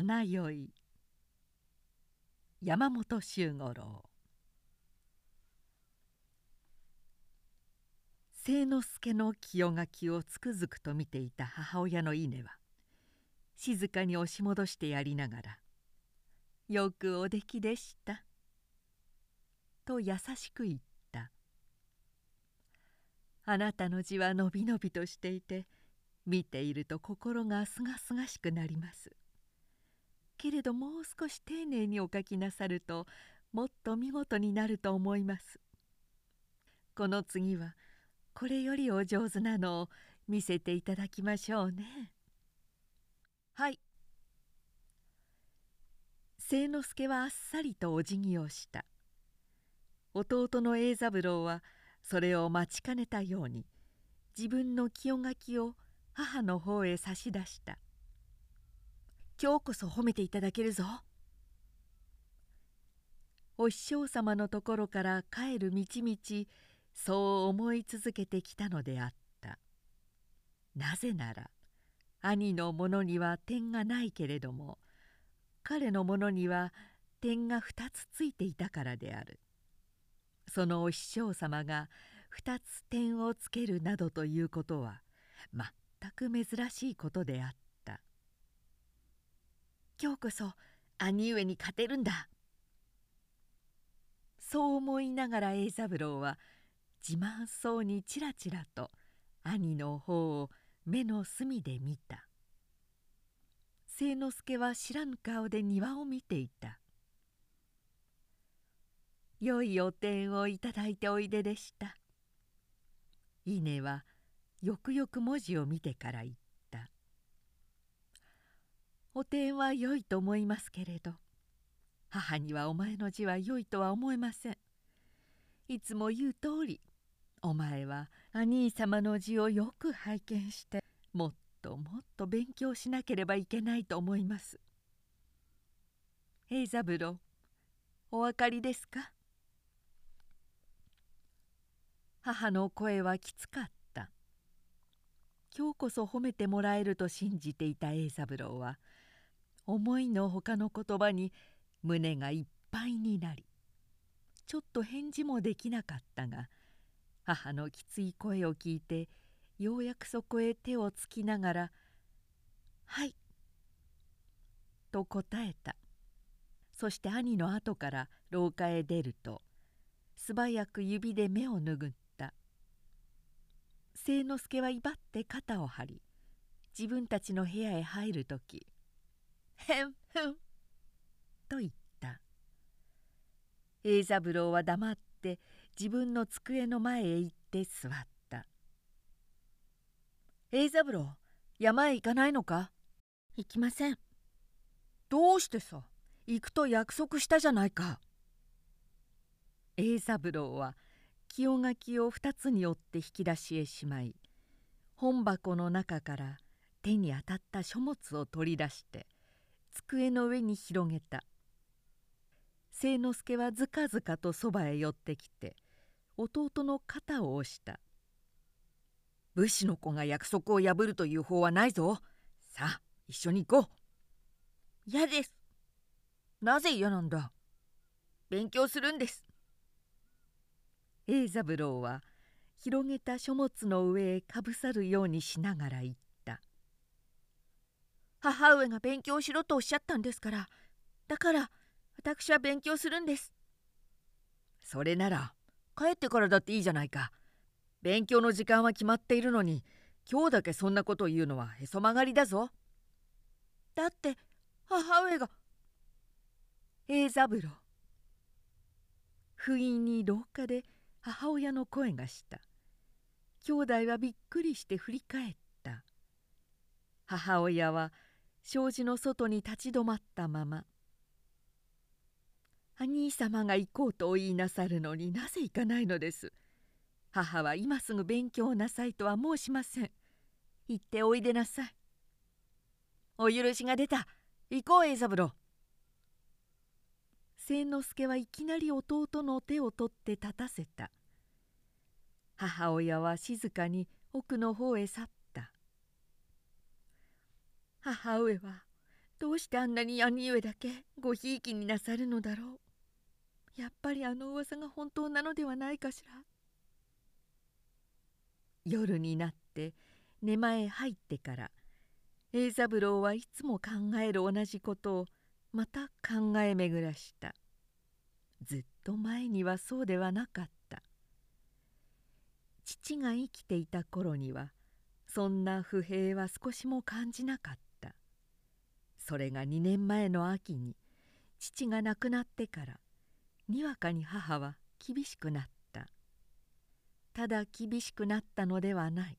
花酔い。山本周五郎。清之助の清垣をつくづくと見ていた母親の稲は静かに押し戻してやりながら「よくおできでした」と優しく言った「あなたの字はのびのびとしていて見ていると心がすがすがしくなります」けれどもう少し丁寧にお書きなさるともっと見事になると思います。この次はこれよりお上手なのを見せていただきましょうね。はい清之助はあっさりとお辞儀をした弟の栄三郎はそれを待ちかねたように自分の清書きを母の方へ差し出した「今日こそ褒めていただけるぞ」お師匠様のところから帰る道々そう思い続けてきたのであった。なぜなら兄のものには点がないけれども彼のものには点が2つついていたからである。そのお師匠様が2つ点をつけるなどということは全く珍しいことであった。今日こそ兄上に勝てるんだ。そう思いながら栄三郎は自慢そうにちらちらと兄の方を目の隅で見た。清之助は知らぬ顔で庭を見ていた「良いお点をいただいておいででした」稲はよくよく文字を見てから言った「お点は良いと思いますけれど。母にはお前の字は良いとは思えません」いつも言う通りお前は兄様の字をよく拝見してもっともっと勉強しなければいけないと思います。平三郎お分かりですか？母の声はきつかった。今日こそ褒めてもらえると信じていた栄三郎は思いのほかの言葉に胸がいっぱいになりちょっと返事もできなかったが母のきつい声を聞いてようやくそこへ手をつきながら「はい」と答えた。そして兄の後から廊下へ出ると素早く指で目を拭った。清之助は威張って肩を張り自分たちの部屋へ入る時「へんふん」と言った。栄三郎は黙って自分の机の前へ行って座った「栄三郎山へ行かないのか?」「行きません」「どうしてさ？行くと約束したじゃないか」栄三郎は清書を2つに折って引き出しへしまい本箱の中から手に当たった書物を取り出して机の上に広げた。清之助はずかずかとそばへ寄ってきて弟の肩を押した「武士の子が約束を破るという法はないぞ。さあ一緒に行こう」「嫌です」「なぜ嫌なんだ」「勉強するんです」栄三郎は広げた書物の上へかぶさるようにしながら言った「母上が勉強しろとおっしゃったんですから。だから私は勉強するんです」それなら帰ってからだっていいじゃないか。勉強の時間は決まっているのに今日だけそんなことを言うのはへそ曲がりだぞ。だって母上が栄三郎。不意に廊下で母親の声がした。兄弟はびっくりして振り返った。母親は障子の外に立ち止まったまま。兄様が行こうとお言いなさるのになぜ行かないのです。母は今すぐ勉強なさいとは申しません。行っておいでなさい。お許しが出た。行こう栄三郎清之助はいきなり弟の手を取って立たせた。母親は静かに奥の方へ去った。母上はどうしてあんなに兄上だけごひいきになさるのだろう。やっぱりあの噂が本当なのではないかしら。夜になって寝間へ入ってから栄三郎はいつも考える同じことをまた考え巡らした。ずっと前にはそうではなかった。父が生きていた頃にはそんな不平は少しも感じなかった。それが2年前の秋に父が亡くなってからにわかに母は厳しくなった。ただ厳しくなったのではない。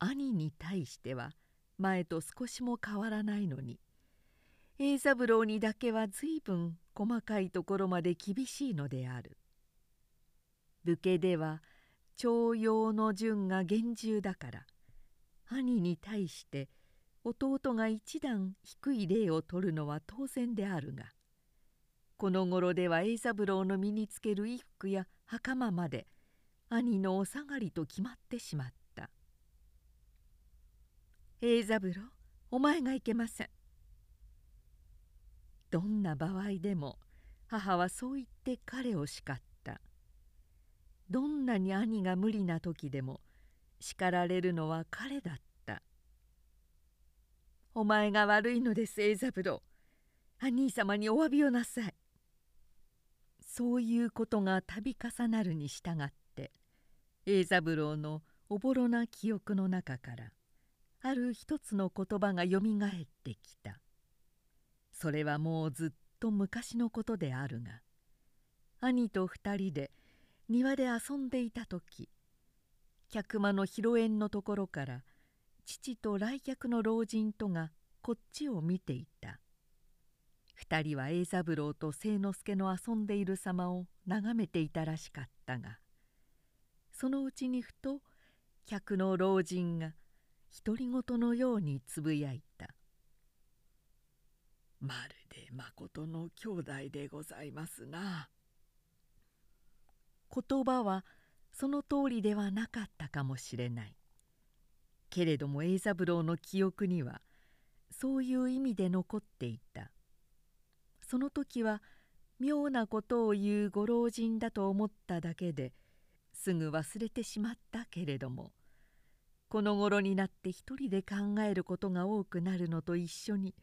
兄に対しては前と少しも変わらないのに栄三郎にだけは随分細かいところまで厳しいのである。武家では徴用の順が厳重だから兄に対して弟が一段低い礼を取るのは当然であるがこの頃では栄三郎の身につける衣服や袴まで兄のお下がりと決まってしまった「栄三郎お前がいけません」どんな場合でも母はそう言って彼を叱った。どんなに兄が無理な時でも叱られるのは彼だった「お前が悪いのです栄三郎兄様にお詫びをなさい」そういうことが度重なるに従って栄三郎のおぼろな記憶の中からある一つの言葉がよみがえってきた。それはもうずっと昔のことであるが兄と二人で庭で遊んでいた時客間の広縁のところから父と来客の老人とがこっちを見ていた二人は栄三郎と清之助の遊んでいる様を眺めていたらしかったがそのうちにふと客の老人が独り言のようにつぶやいたまるでまことの兄弟でございますな。言葉はその通りではなかったかもしれない。けれども栄三郎の記憶にはそういう意味で残っていた。その時は妙なことを言うご老人だと思っただけですぐ忘れてしまったけれどもこの頃になって一人で考えることが多くなるのと一緒に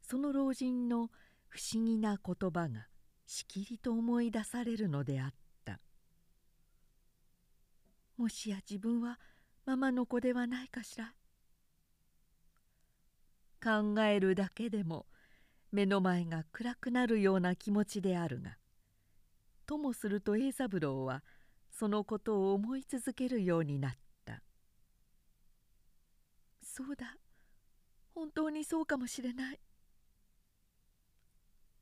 その老人の不思議な言葉がしきりと思い出されるのであったもしや自分はママの子ではないかしら。考えるだけでも目の前が暗くなるような気持ちであるがともすると栄三郎はそのことを思い続けるようになった「そうだ。本当にそうかもしれない」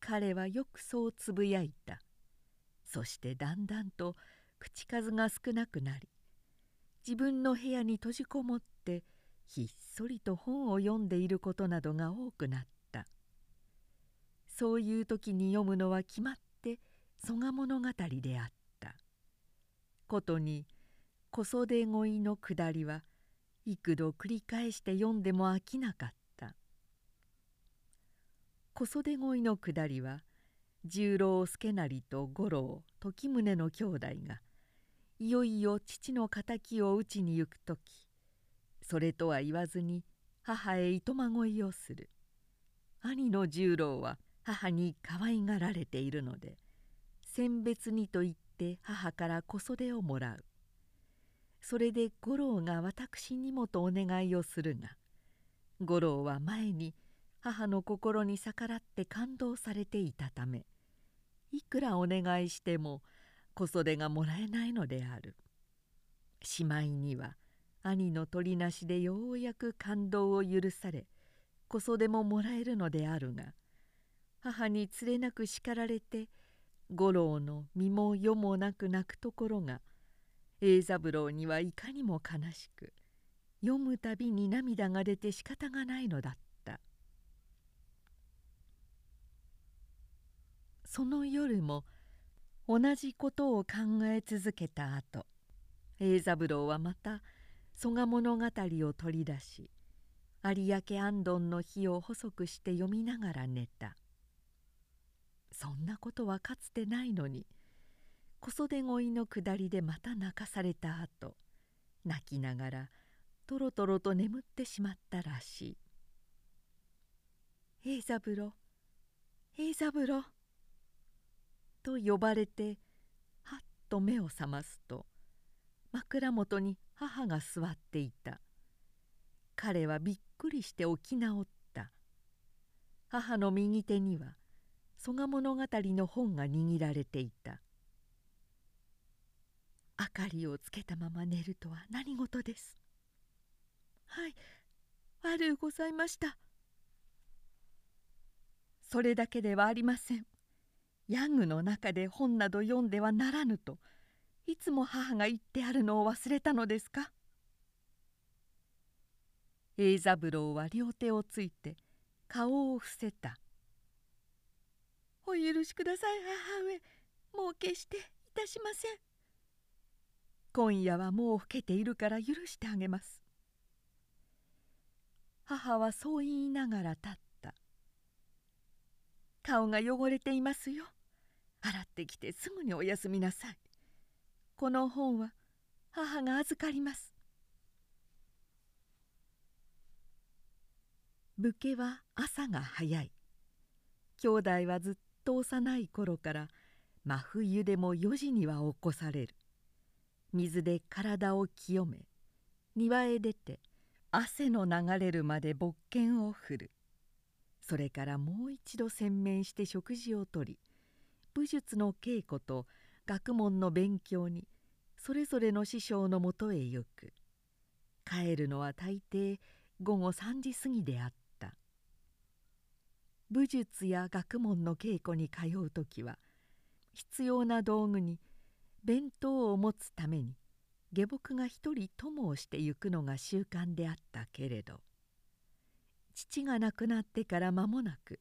彼はよくそうつぶやいた。そしてだんだんと口数が少なくなり自分の部屋に閉じこもってひっそりと本を読んでいることなどが多くなった。そういう時に読むのは決まって曽我物語であった。ことに小袖恋のくだりは幾度繰り返して読んでも飽きなかった。小袖恋の下りは十郎助成と五郎時宗の兄弟がいよいよ父の敵を討ちに行く時それとは言わずに母へいとまごいをする。兄の十郎は母に可愛がられているので選別にと言って母から小袖をもらう。それで五郎が私にもとお願いをするが五郎は前に「母の心に逆らって感動されていたためいくらお願いしても小袖がもらえないのであるしまいには兄の取りなしでようやく感動を許され小袖ももらえるのであるが母につれなく叱られて五郎の身も世もなく泣くところが栄三郎にはいかにも悲しく読むたびに涙が出て仕方がないのだった。その夜も同じことを考え続けた後栄三郎はまた曽我物語を取り出し有明安どんの日を細くして読みながら寝た。そんなことはかつてないのに小袖恋の下りでまた泣かされた後泣きながらとろとろと眠ってしまったらしい「栄三郎栄三郎」と呼ばれてはっと目を覚ますと枕元に母が座っていた。彼はびっくりして起き直った。母の右手には蘇我物語の本が握られていた。明かりをつけたまま寝るとは何事です。はい悪うございました。それだけではありません。ヤングの中で本など読んではならぬといつも母が言ってあるのを忘れたのですか？栄三郎は両手をついて顔を伏せた「お許しください母上。もう決していたしません」今夜はもう更けているから許してあげます。母はそう言いながら立った。顔が汚れていますよ。洗ってきてすぐにお休みなさい。この本は母が預かります。武家は朝が早い。兄弟はずっと幼い頃から真冬でも4時には起こされる。水で体を清め庭へ出て汗の流れるまで勃剣を振る。それからもう一度洗面して食事をとり武術の稽古と学問の勉強にそれぞれの師匠のもとへ行く。帰るのは大抵午後3時過ぎであった。武術や学問の稽古に通う時は必要な道具に弁当を持つために下僕が一人友をして行くのが習慣であったけれど父が亡くなってから間もなく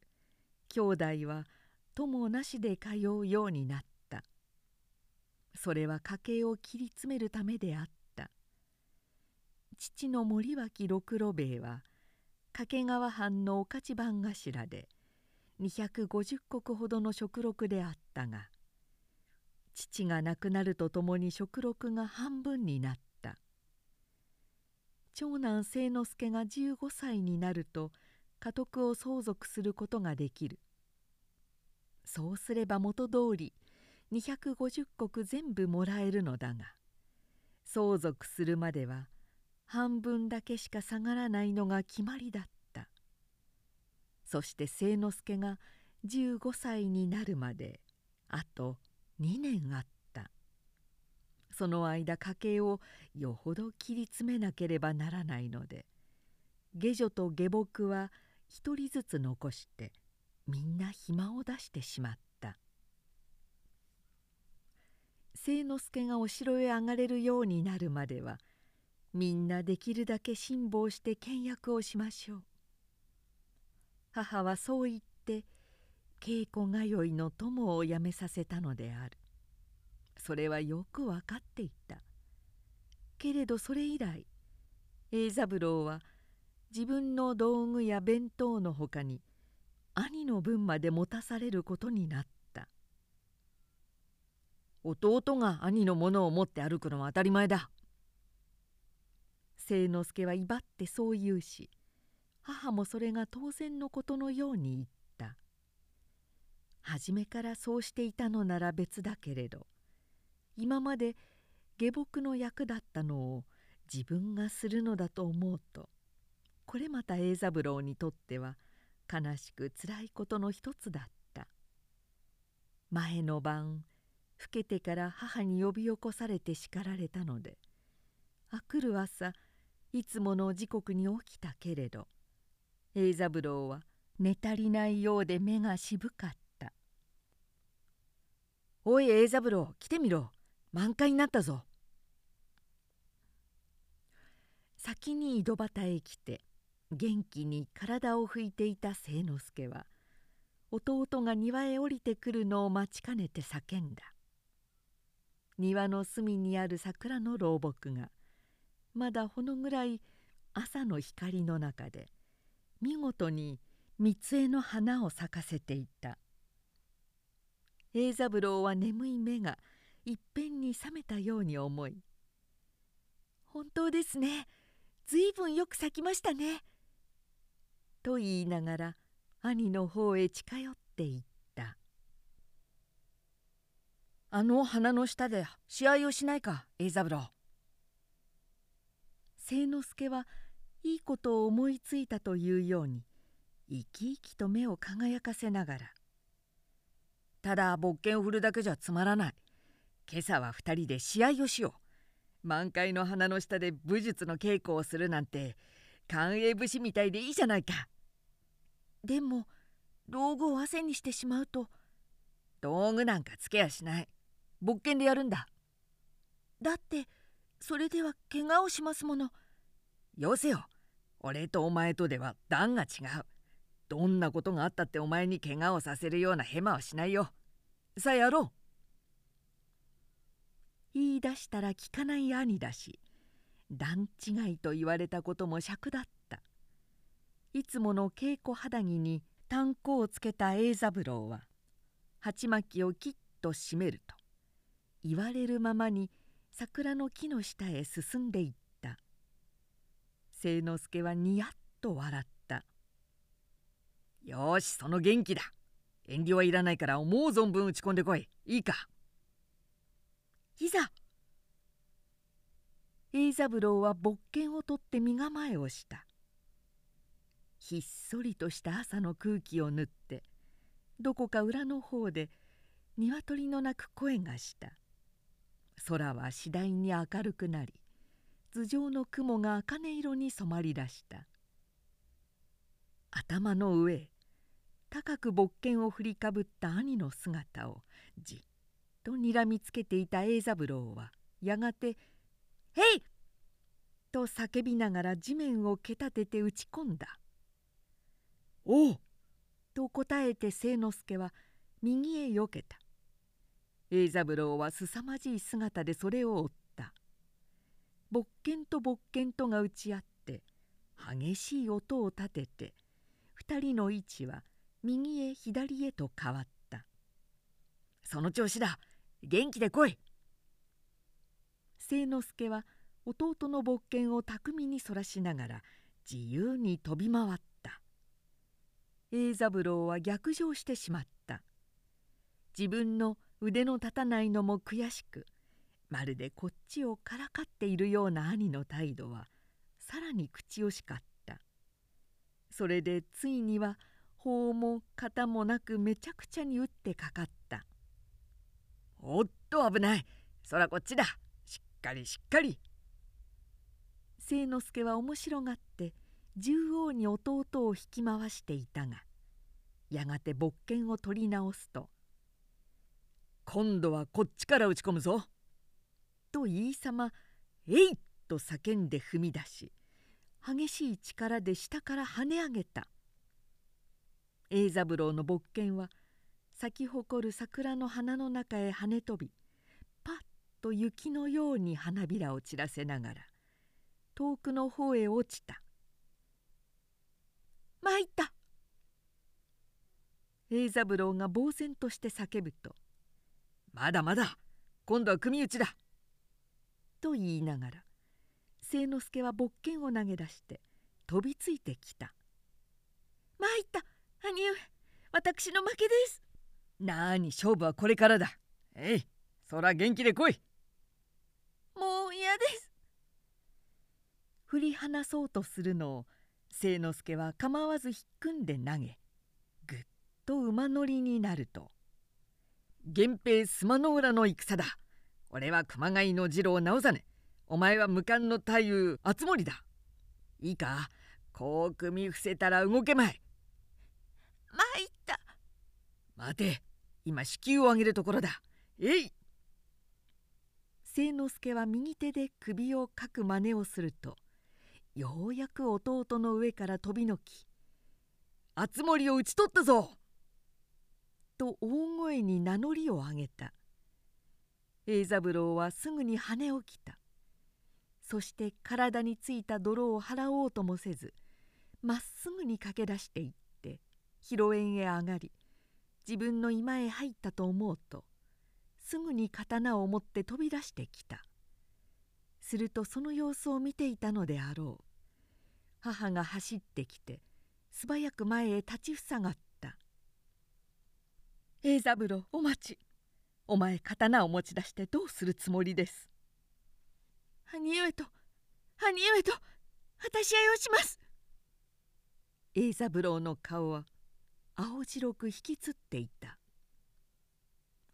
兄弟は友なしで通うようになった。それは家計を切り詰めるためであった。父の森脇六郎兵衛は掛川藩の御徒番頭で250石ほどの食禄であったが父が亡くなるとともに食禄が半分になった。長男清之助が15歳になると家督を相続することができる。そうすれば元通り250石全部もらえるのだが相続するまでは半分だけしか下がらないのが決まりだった。そして清之助が15歳になるまであと2年あった。その間家計をよほど切り詰めなければならないので下女と下僕は一人ずつ残してみんな暇を出してしまった。清之助がお城へ上がれるようになるまではみんなできるだけ辛抱して倹約をしましょう。母はそう言って稽古通いの友をやめさせたのである。それはよく分かっていた。けれどそれ以来栄三郎は自分の道具や弁当のほかに兄の分まで持たされることになった。弟が兄のものを持って歩くのは当たり前だ。清之助は威張ってそう言うし母もそれが当然のことのように言った。初めからそうしていたのなら別だけれど今まで下僕の役だったのを自分がするのだと思うとこれまた栄三郎にとっては悲しくつらいことの一つだった。前の晩老けてから母に呼び起こされて叱られたのであくる朝いつもの時刻に起きたけれど栄三郎は寝足りないようで目が渋かった「おい栄三郎来てみろ。満開になったぞ」先に井戸端へ来て元気に体を拭いていた清之助は弟が庭へ降りてくるのを待ちかねて叫んだ。庭の隅にある桜の老木がまだほのぐらい朝の光の中で見事に三つ枝の花を咲かせていた。栄三郎は眠い目がいっぺんに覚めたように思い「本当ですね。ずいぶんよく咲きましたね」と言いながら兄の方へ近寄っていった「あの花の下で試合をしないか栄三郎」清之助はいいことを思いついたというように生き生きと目を輝かせながら「ただ勃剣を振るだけじゃつまらない。今朝は2人で試合をしよう。満開の花の下で武術の稽古をするなんて寛永武士みたいでいいじゃないか」でも道具を汗にしてしまうと。道具なんかつけやしない。勃剣でやるんだ。だってそれでは怪我をしますもの。よせよ。俺とお前とでは段が違う。どんなことがあったってお前に怪我をさせるようなヘマはしないよ。さあやろう。言い出したら聞かない兄だし段違いと言われたことも尺だった。いつもの稽古肌着に炭鉱をつけた栄三郎は鉢巻きをきっと締めると言われるままに桜の木の下へ進んでいった。清之助はにやっと笑った「よしその元気だ。遠慮はいらないから思う存分打ち込んでこい。いいか」いざ栄三郎は勃剣を取って身構えをした。ひっそりとした朝の空気を縫ってどこか裏の方で鶏の鳴く声がした。空は次第に明るくなり頭上の雲が茜色に染まりだした。頭の上高く勃剣を振りかぶった兄の姿をじっとにらみつけていた栄三郎はやがて「へい!」と叫びながら地面をけたてて打ち込んだ「おう!」と答えて清之助は右へよけた。栄三郎はすさまじい姿でそれを追った。勃剣と勃剣とが打ち合って激しい音を立てて二人の位置は右へ左へと変わった。その調子だ!元気で来い清之助は弟の勃剣を巧みにそらしながら自由に飛び回った。栄三郎は逆上してしまった。自分の腕の立たないのも悔しくまるでこっちをからかっているような兄の態度はさらに口惜しかった。それでついには法も肩もなくめちゃくちゃに打ってかかった。おっと危ない。そらこっちだ。かりしっかり清之助は面白がって縦横に弟を引き回していたがやがて勃剣を取り直すと「今度はこっちから打ち込むぞ」と言いさま「えい!」と叫んで踏み出し激しい力で下から跳ね上げた栄三郎の勃剣は咲き誇る桜の花の中へ跳ね飛びと雪のように花びらを散らせながら遠くの方へ落ちた「参った!」栄三郎が呆然として叫ぶと「まだまだ今度は組打ちだ!」と言いながら清之助は勃剣を投げ出して飛びついてきた「参った兄上私の負けです」なあに勝負はこれからだ。えいそら元気で来い。嫌です。振り離そうとするのを清之助は構わず引っ組んで投げぐっと馬乗りになると「源平須磨の浦の戦だ。俺は熊谷の次郎直実。お前は無冠の太夫敦盛だ。いいか？こう組み伏せたら動けまい。参った。待て。今子宮を上げるところだ。えい清之助は右手で首をかく真似をするとようやく弟の上から飛びのき「敦盛を討ち取ったぞ!」と大声に名乗りを上げた栄三郎はすぐに跳ね起きたそして体についた泥を払おうともせずまっすぐに駆け出していって広縁へ上がり自分の居間へ入ったと思うとすぐに刀を持って飛び出してきた。するとその様子を見ていたのであろう。母が走ってきて素早く前へ立ちふさがった「栄三郎お待ち。お前刀を持ち出してどうするつもりです」「兄上と兄上と果し合いをします」栄三郎の顔は青白く引きつっていた「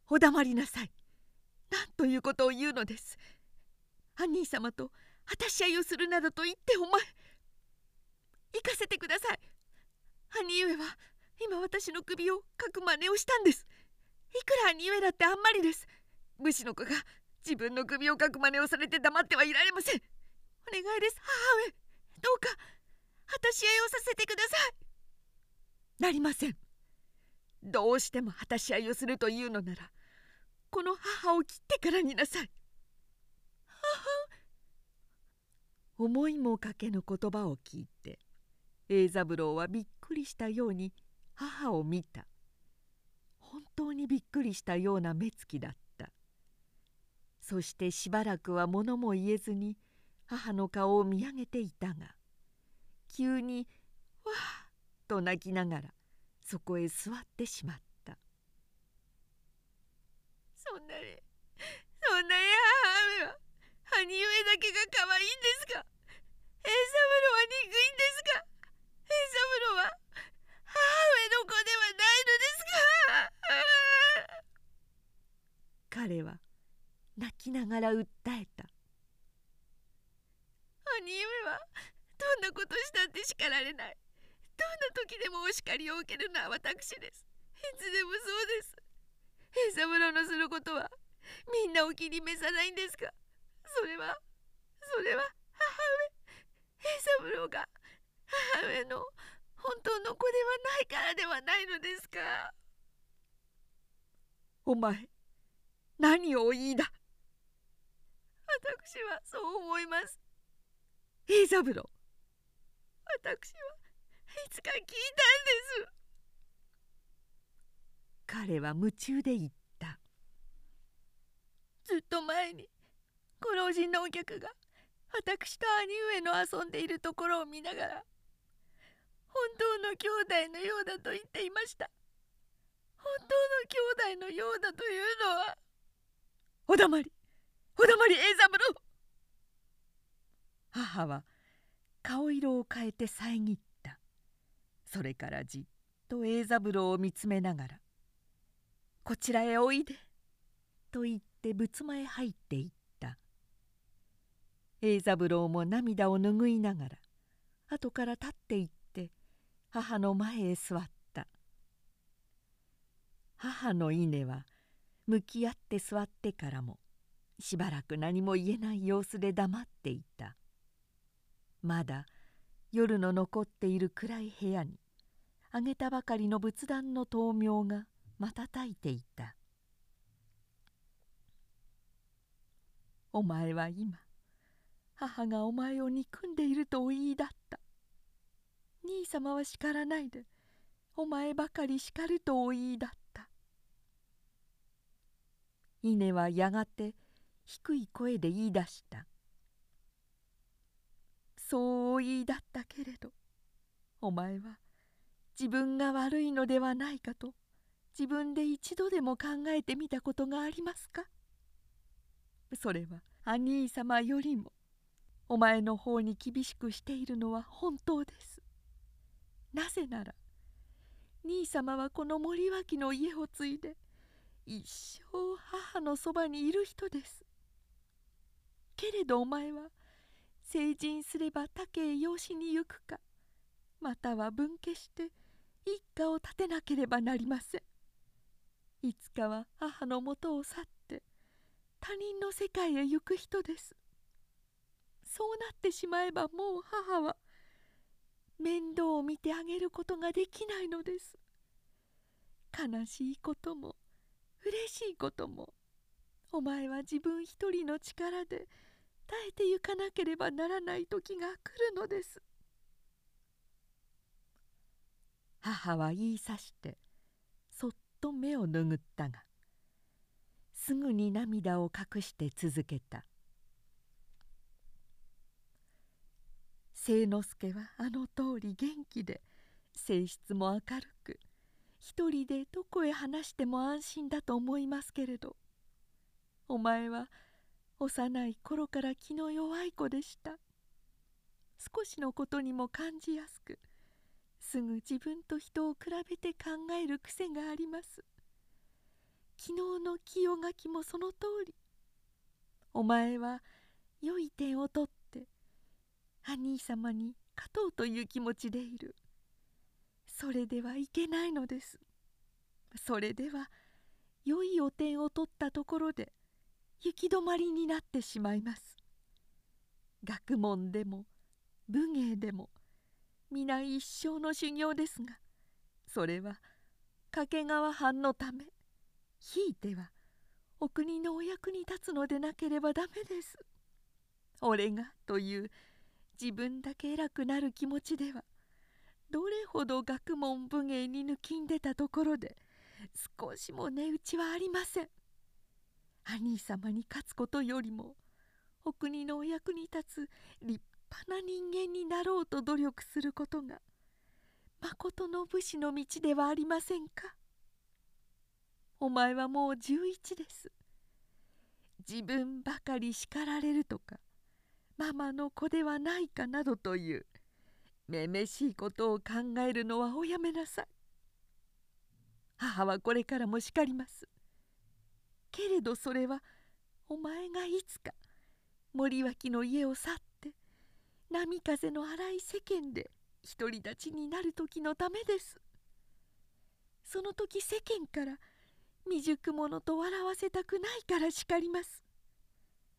お黙りなさい。何ということを言うのです。兄様と果たし合いをするなどと言ってお前行かせてください。兄上は今私の首をかく真似をしたんです。いくら兄上だってあんまりです。武士の子が自分の首をかく真似をされて黙ってはいられません。お願いです母上。どうか果たし合いをさせてください。なりません。どうしても果たし合いをするというのならこの母を切ってからになさい。母思いもかけぬ言葉を聞いて栄三郎はびっくりしたように母を見た。本当にびっくりしたような目つきだった。そしてしばらくは物も言えずに母の顔を見上げていたが急に「わあ!」と泣きながらそこへ座ってしまった。なにそんなに母上は兄上だけが可愛いんですか？栄三郎は憎いんですか？栄三郎は母上の子ではないのですか？彼は泣きながら訴えた。兄上はどんなことしたって叱られない。どんな時でもお叱りを受けるのは私です。いつでもそうです。栄三郎のすることはみんなお気に召さないんですか？それはそれは母上。栄三郎が母上の本当の子ではないからではないのですか？お前何を言いだ？私はそう思います。栄三郎私はいつか聞いたんで彼は夢中で言った。ずっと前にご老人のお客が私と兄上の遊んでいるところを見ながら本当の兄弟のようだと言っていました。本当の兄弟のようだというのはおだまりおだまり栄三郎母は顔色を変えて遮った。それからじっと栄三郎を見つめながら「こちらへおいで」と言って仏間へ入っていった。栄三郎も涙を拭いながら後から立っていって母の前へ座った。母の稲は向き合って座ってからもしばらく何も言えない様子で黙っていた。まだ夜の残っている暗い部屋にあげたばかりの仏壇の灯明が瞬いていた「お前は今母がお前を憎んでいるとお言いだった。兄様は叱らないでお前ばかり叱るとお言いだった」稲はやがて低い声で言い出した「そうお言いだったけれどお前は自分が悪いのではないかと自分で一度でも考えてみたことがありますか？それは兄様よりもお前の方に厳しくしているのは本当です。なぜなら兄様はこの森脇の家を継いで一生母のそばにいる人です。けれどお前は成人すれば他家へ養子に行くかまたは分家して一家を立てなければなりません。いつかは母のもとを去って他人の世界へ行く人です。そうなってしまえばもう母は面倒を見てあげることができないのです。悲しいことも嬉しいこともお前は自分一人の力で耐えてゆかなければならない時が来るのです。母は言いさしてと目を拭ったがすぐに涙を隠して続けた。清之助はあの通り元気で性質も明るく一人でどこへ話しても安心だと思いますけれどお前は幼い頃から気の弱い子でした。少しのことにも感じやすくすぐ自分と人を比べて考える癖があります。昨日の清垣もその通り。お前は良い点を取って兄様に勝とうという気持ちでいる。それではいけないのです。それでは良いお点を取ったところで行き止まりになってしまいます。学問でも武芸でも皆一生の修行ですがそれは掛川藩のためひいてはお国のお役に立つのでなければダメです。俺がという自分だけ偉くなる気持ちではどれほど学問武芸に抜きんでたところで少しも値打ちはありません。兄様に勝つことよりもお国のお役に立つ立派な人間になろうと努力することがまことの武士の道ではありませんか？お前はもう11です。自分ばかり叱られるとかママの子ではないかなどというめめしいことを考えるのはおやめなさい。母はこれからも叱ります。けれどそれはお前がいつか森脇の家を去っ波風の荒い世間で独り立ちになる時のためです。その時世間から未熟者と笑わせたくないから叱ります。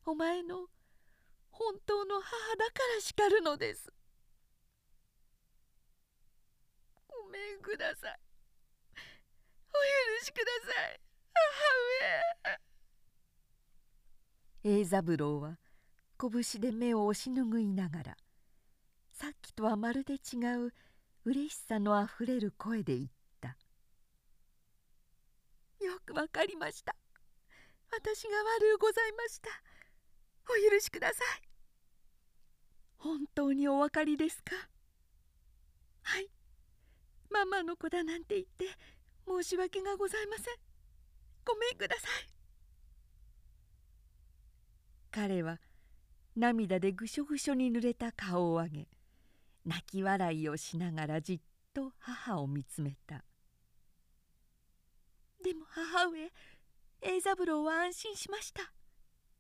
お前の本当の母だから叱るのです。ごめんください。お許しください。母上。栄三郎は拳で目を押し拭いながらさっきとはまるで違う嬉しさのあふれる声で言った「よくわかりました。私が悪うございました。お許しください。本当にお分かりですか？はい。ママの子だなんて言って申し訳がございません。ごめんください。彼は涙でぐしょぐしょに濡れた顔を上げ泣き笑いをしながらじっと母を見つめた。でも母上栄三郎は安心しました。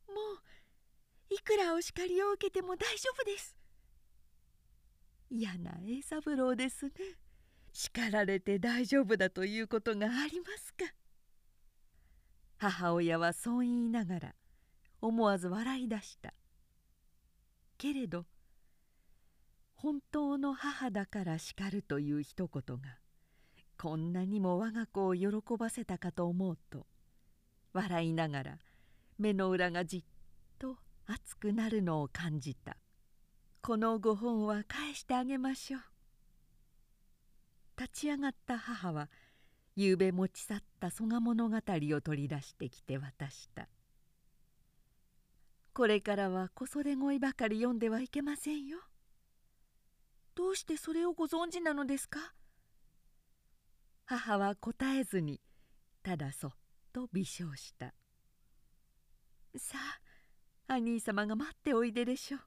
もういくらお叱りを受けても大丈夫です。嫌な栄三郎ですね。叱られて大丈夫だということがありますか。母親はそう言いながら思わず笑い出した。けれど本当の母だから叱るという一言がこんなにも我が子を喜ばせたかと思うと笑いながら目の裏がじっと熱くなるのを感じた。このご本は返してあげましょう。立ち上がった母はゆうべ持ち去った曽我物語を取り出してきて渡した。これからは小袖声ばかり読んではいけませんよ。どうしてそれをご存知なのですか？母は答えずにただそっと微笑した。さあ兄様が待っておいででしょう。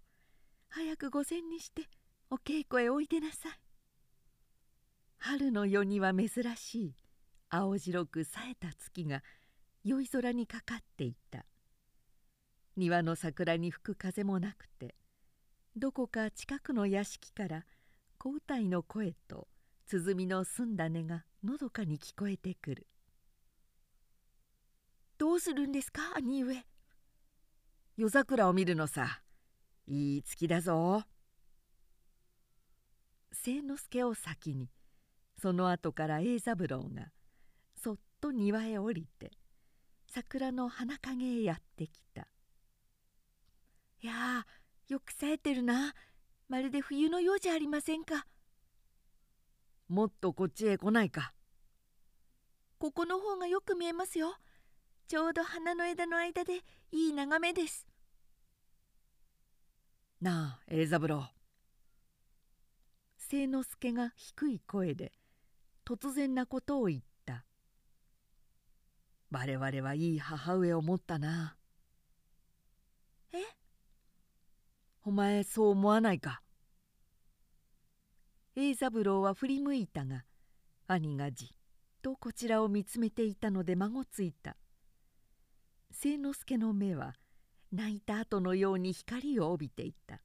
早く御前にしてお稽古へおいでなさい。春の夜には珍しい青白く冴えた月が酔い空にかかっていた。庭の桜に吹く風もなくてどこか近くの屋敷から小歌の声と鼓の澄んだ音がのどかに聞こえてくる「どうするんですか兄上」「夜桜を見るのさ。いい月だぞ」清之助を先にその後から栄三郎がそっと庭へ降りて桜の花陰へやってきた。いやよく冴えてるな。まるで冬のようじゃありませんか。もっとこっちへ来ないか。ここの方がよく見えますよ。ちょうど花の枝の間でいい眺めです。なあ栄三郎清之助が低い声で突然なことを言った「我々はいい母上を持ったな」えお前そう思わないか。栄三郎は振り向いたが兄がじっとこちらを見つめていたので孫ついた。清之助の目は泣いた後のように光を帯びていた。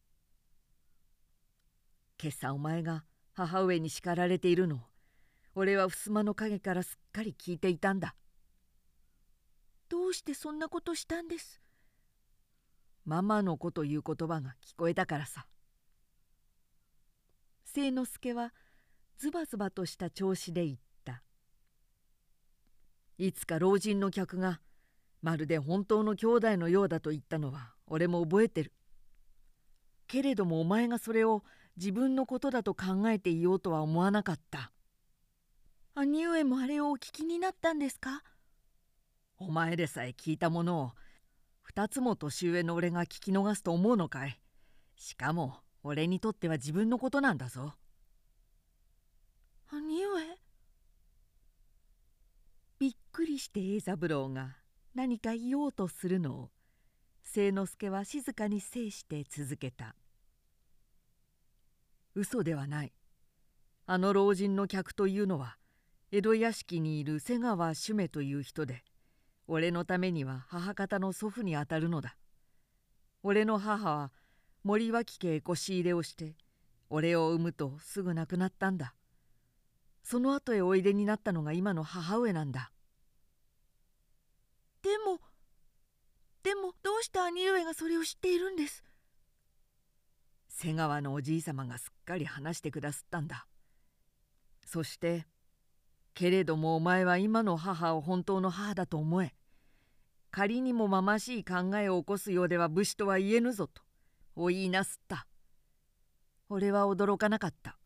今朝お前が母上に叱られているのを俺は襖の陰からすっかり聞いていたんだ。どうしてそんなことしたんです？ママの子という言葉が聞こえたからさ。清之助はズバズバとした調子で言った。いつか老人の客がまるで本当の兄弟のようだと言ったのは俺も覚えてる。けれどもお前がそれを自分のことだと考えていようとは思わなかった。兄上もあれをお聞きになったんですか？お前でさえ聞いたものを二つも年上の俺が聞き逃すと思うのかい？しかも俺にとっては自分のことなんだぞ。兄上？びっくりして栄三郎が何か言おうとするのを清之助は静かに制して続けた。嘘ではない。あの老人の客というのは江戸屋敷にいる瀬川主馬という人で俺のためには母方の祖父にあたるのだ。俺の母は森脇家へ腰入れをして俺を産むとすぐ亡くなったんだ。その後へおいでになったのが今の母上なんだ。でもでもどうして兄上がそれを知っているんです？瀬川のおじいさまがすっかり話してくだすったんだ。そしてけれどもお前は今の母を本当の母だと思え。仮にもまましい考えを起こすようでは武士とは言えぬぞと。お言いなすった。俺は驚かなかった。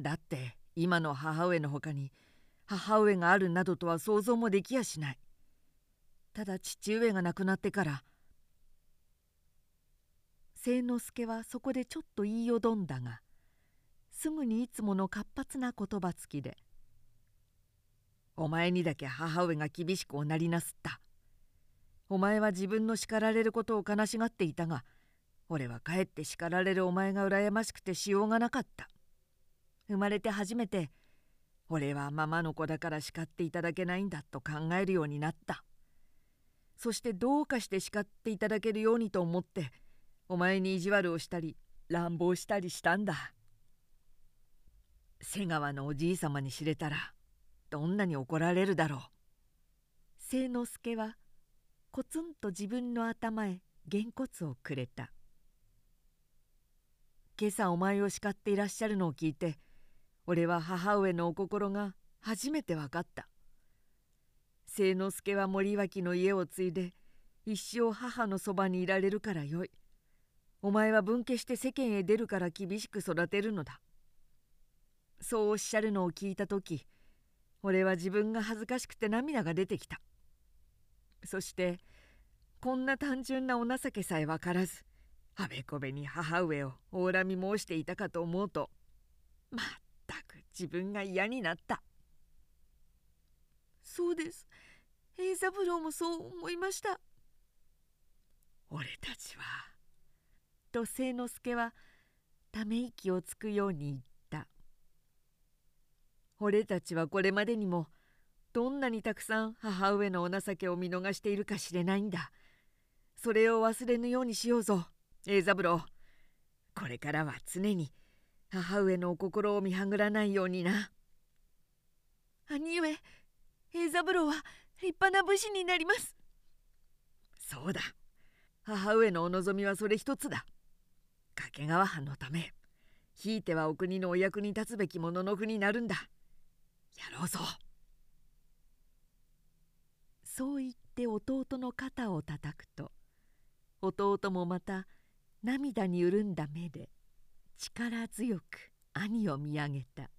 だって今の母上のほかに母上があるなどとは想像もできやしない。ただ父上が亡くなってから清之助はそこでちょっと言いよどんだがすぐにいつもの活発な言葉つきで「お前にだけ母上が厳しくおなりなすった」「お前は自分の叱られることを悲しがっていたが俺はかえって叱られるお前が羨ましくてしようがなかった」生まれて初めて俺はママの子だから叱っていただけないんだと考えるようになった。そしてどうかして叱っていただけるようにと思ってお前に意地悪をしたり乱暴したりしたんだ。瀬川のおじいさまに知れたらどんなに怒られるだろう。清之助はコツンと自分の頭へげんこつをくれた。今朝お前を叱っていらっしゃるのを聞いて俺は母上のお心が初めて分かった。清之助は森脇の家を継いで一生母のそばにいられるからよい。お前は分家して世間へ出るから厳しく育てるのだ。そうおっしゃるのを聞いた時俺は自分が恥ずかしくて涙が出てきた。そしてこんな単純なお情けさえ分からずあべこべに母上をお恨み申していたかと思うとまったく自分が嫌になった。そうです。平三郎もそう思いました。俺たちはと清之助はため息をつくように言った俺たちはこれまでにもどんなにたくさん母上のお情けを見逃しているかしれないんだ。それを忘れぬようにしようぞ栄三郎。これからは常に母上のお心を見はぐらないようにな。兄上栄三郎は立派な武士になります。そうだ。母上のお望みはそれ一つだ。掛川藩のためひいてはお国のお役に立つべき者のふになるんだ。やろうぞ。そう言って弟の肩をたたくと弟もまた涙に潤んだ目で力強く兄を見上げた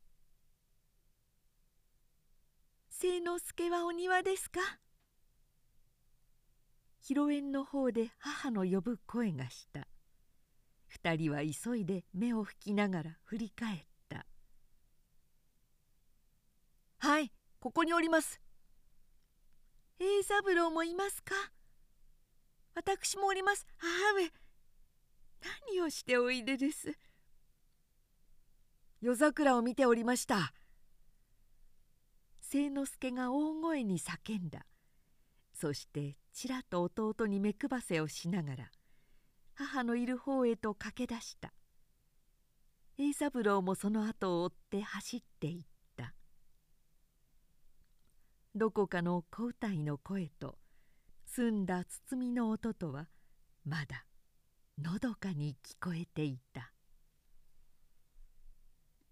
「清之助はお庭ですか?」広縁の方で母の呼ぶ声がした。二人は急いで目を拭きながら振り返った「はいここにおります」「栄三郎もいますか?」「私もおります。母上何をしておいでです」夜桜を見ておりました。清之助が大声に叫んだ。そしてちらと弟に目配せをしながら母のいる方へと駆け出した。栄三郎もその後を追って走っていた。どこかの小歌いの声と澄んだ包みの音とはまだのどかに聞こえていた。